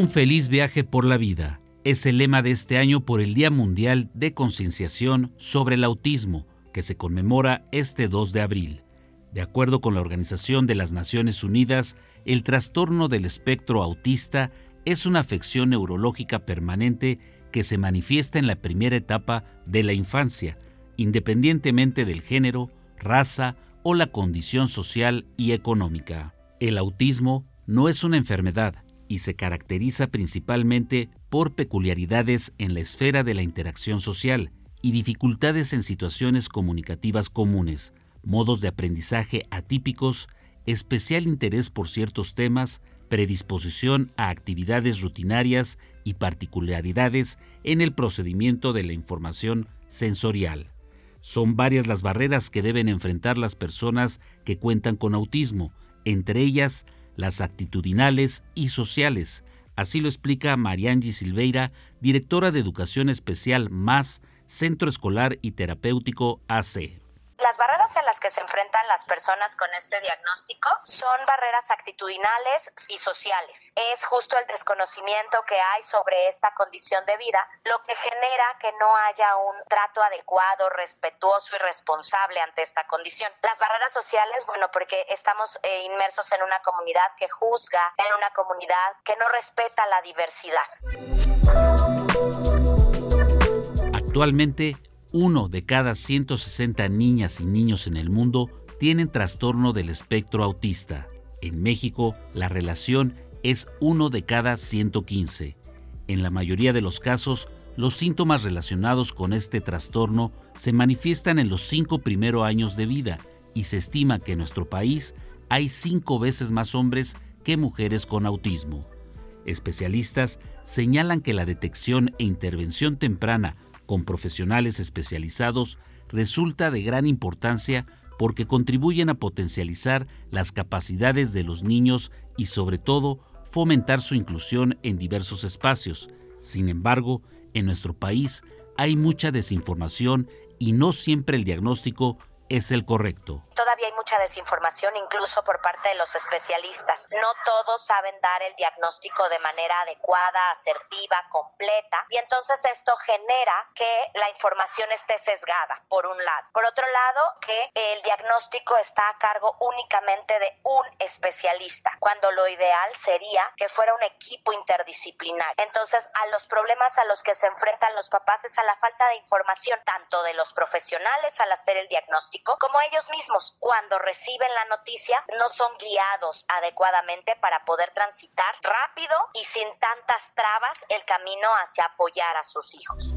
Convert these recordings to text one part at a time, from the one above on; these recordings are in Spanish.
Un feliz viaje por la vida es el lema de este año por el Día Mundial de Concienciación sobre el Autismo, que se conmemora este 2 de abril. De acuerdo con la Organización de las Naciones Unidas, el trastorno del espectro autista es una afección neurológica permanente que se manifiesta en la primera etapa de la infancia, independientemente del género, raza o la condición social y económica. El autismo no es una enfermedad, y se caracteriza principalmente por peculiaridades en la esfera de la interacción social y dificultades en situaciones comunicativas comunes, modos de aprendizaje atípicos, especial interés por ciertos temas, predisposición a actividades rutinarias y particularidades en el procedimiento de la información sensorial. Son varias las barreras que deben enfrentar las personas que cuentan con autismo, entre ellas las actitudinales y sociales. Así lo explica Mariangi Silveira, directora de Educación Especial más Centro Escolar y Terapéutico AC. Las barreras a las que se enfrentan las personas con este diagnóstico son barreras actitudinales y sociales. Es justo el desconocimiento que hay sobre esta condición de vida lo que genera que no haya un trato adecuado, respetuoso y responsable ante esta condición. Las barreras sociales, bueno, porque estamos eh, inmersos en una comunidad que juzga, en una comunidad que no respeta la diversidad. Actualmente, uno de cada 160 niñas y niños en el mundo tienen trastorno del espectro autista. En México, la relación es uno de cada 115. En la mayoría de los casos, los síntomas relacionados con este trastorno se manifiestan en los cinco primeros años de vida y se estima que en nuestro país hay cinco veces más hombres que mujeres con autismo. Especialistas señalan que la detección e intervención temprana con profesionales especializados resulta de gran importancia porque contribuyen a potencializar las capacidades de los niños y sobre todo fomentar su inclusión en diversos espacios. Sin embargo, en nuestro país hay mucha desinformación y no siempre el diagnóstico es el correcto. Todavía hay mucha desinformación, incluso por parte de los especialistas. No todos saben dar el diagnóstico de manera adecuada, asertiva, completa, y entonces esto genera que la información esté sesgada, por un lado. Por otro lado, que el diagnóstico está a cargo únicamente de un especialista, cuando lo ideal sería que fuera un equipo interdisciplinar. Entonces, a los problemas a los que se enfrentan los papás es a la falta de información, tanto de los profesionales al hacer el diagnóstico, como ellos mismos, cuando reciben la noticia, no son guiados adecuadamente para poder transitar rápido y sin tantas trabas el camino hacia apoyar a sus hijos.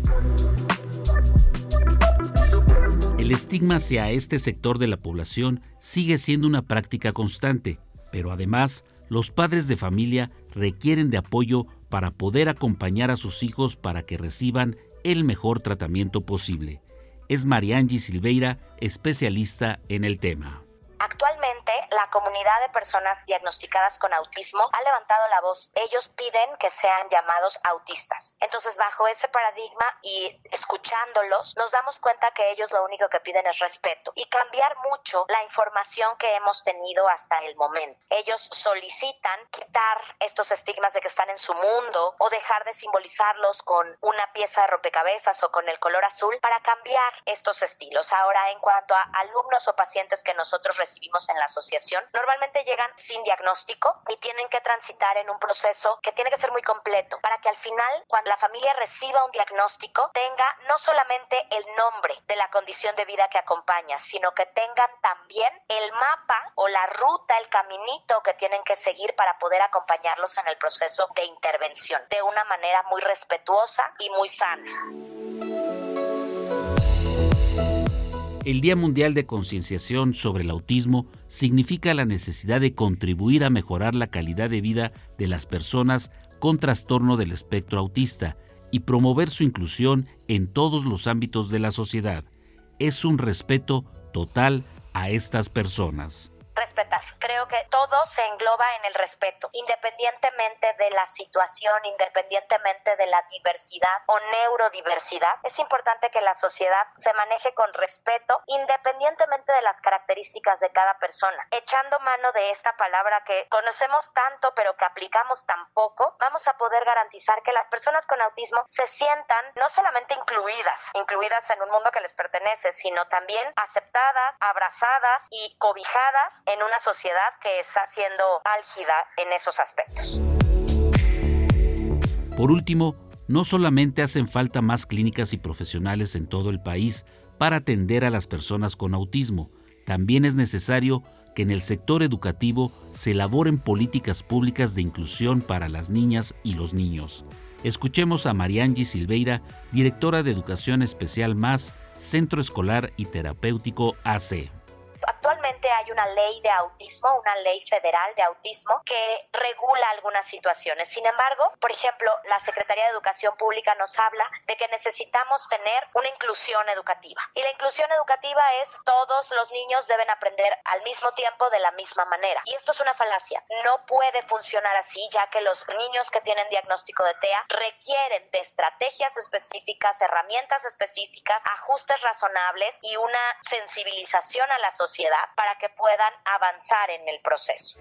El estigma hacia este sector de la población sigue siendo una práctica constante, pero además los padres de familia requieren de apoyo para poder acompañar a sus hijos para que reciban el mejor tratamiento posible es Mariangi Silveira, especialista en el tema. Actualmente, la comunidad de personas diagnosticadas con autismo ha levantado la voz. Ellos piden que sean llamados autistas. Entonces, bajo ese paradigma y escuchándolos, nos damos cuenta que ellos lo único que piden es respeto y cambiar mucho la información que hemos tenido hasta el momento. Ellos solicitan quitar estos estigmas de que están en su mundo o dejar de simbolizarlos con una pieza de rompecabezas o con el color azul para cambiar estos estilos. Ahora, en cuanto a alumnos o pacientes que nosotros recibimos, vivimos en la asociación, normalmente llegan sin diagnóstico y tienen que transitar en un proceso que tiene que ser muy completo para que al final, cuando la familia reciba un diagnóstico, tenga no solamente el nombre de la condición de vida que acompaña, sino que tengan también el mapa o la ruta, el caminito que tienen que seguir para poder acompañarlos en el proceso de intervención de una manera muy respetuosa y muy sana. El Día Mundial de Concienciación sobre el Autismo significa la necesidad de contribuir a mejorar la calidad de vida de las personas con trastorno del espectro autista y promover su inclusión en todos los ámbitos de la sociedad. Es un respeto total a estas personas. respetar. Creo que todo se engloba en el respeto, independientemente de la situación, independientemente de la diversidad o neurodiversidad. Es importante que la sociedad se maneje con respeto, independientemente de las características de cada persona. Echando mano de esta palabra que conocemos tanto pero que aplicamos tan poco, vamos a poder garantizar que las personas con autismo se sientan no solamente incluidas, incluidas en un mundo que les pertenece, sino también aceptadas, abrazadas y cobijadas en una sociedad que está siendo álgida en esos aspectos. Por último, no solamente hacen falta más clínicas y profesionales en todo el país para atender a las personas con autismo, también es necesario que en el sector educativo se elaboren políticas públicas de inclusión para las niñas y los niños. Escuchemos a Mariangi Silveira, directora de Educación Especial Más, Centro Escolar y Terapéutico AC actualmente hay una ley de autismo, una ley federal de autismo que regula algunas situaciones. Sin embargo, por ejemplo, la Secretaría de Educación Pública nos habla de que necesitamos tener una inclusión educativa. Y la inclusión educativa es todos los niños deben aprender al mismo tiempo de la misma manera. Y esto es una falacia. No puede funcionar así, ya que los niños que tienen diagnóstico de TEA requieren de estrategias específicas, herramientas específicas, ajustes razonables y una sensibilización a la sociedad para que puedan avanzar en el proceso.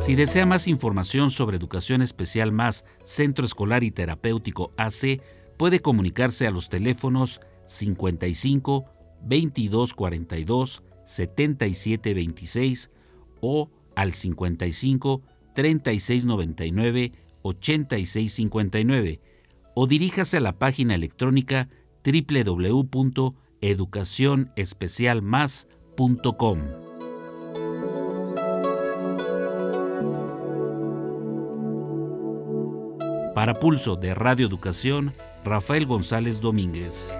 Si desea más información sobre Educación Especial Más, Centro Escolar y Terapéutico AC, puede comunicarse a los teléfonos 55 22 42 77 26 o al 55 36 99 86 59 o diríjase a la página electrónica www educacionespecialmás.com. Para Pulso de Radio Educación, Rafael González Domínguez.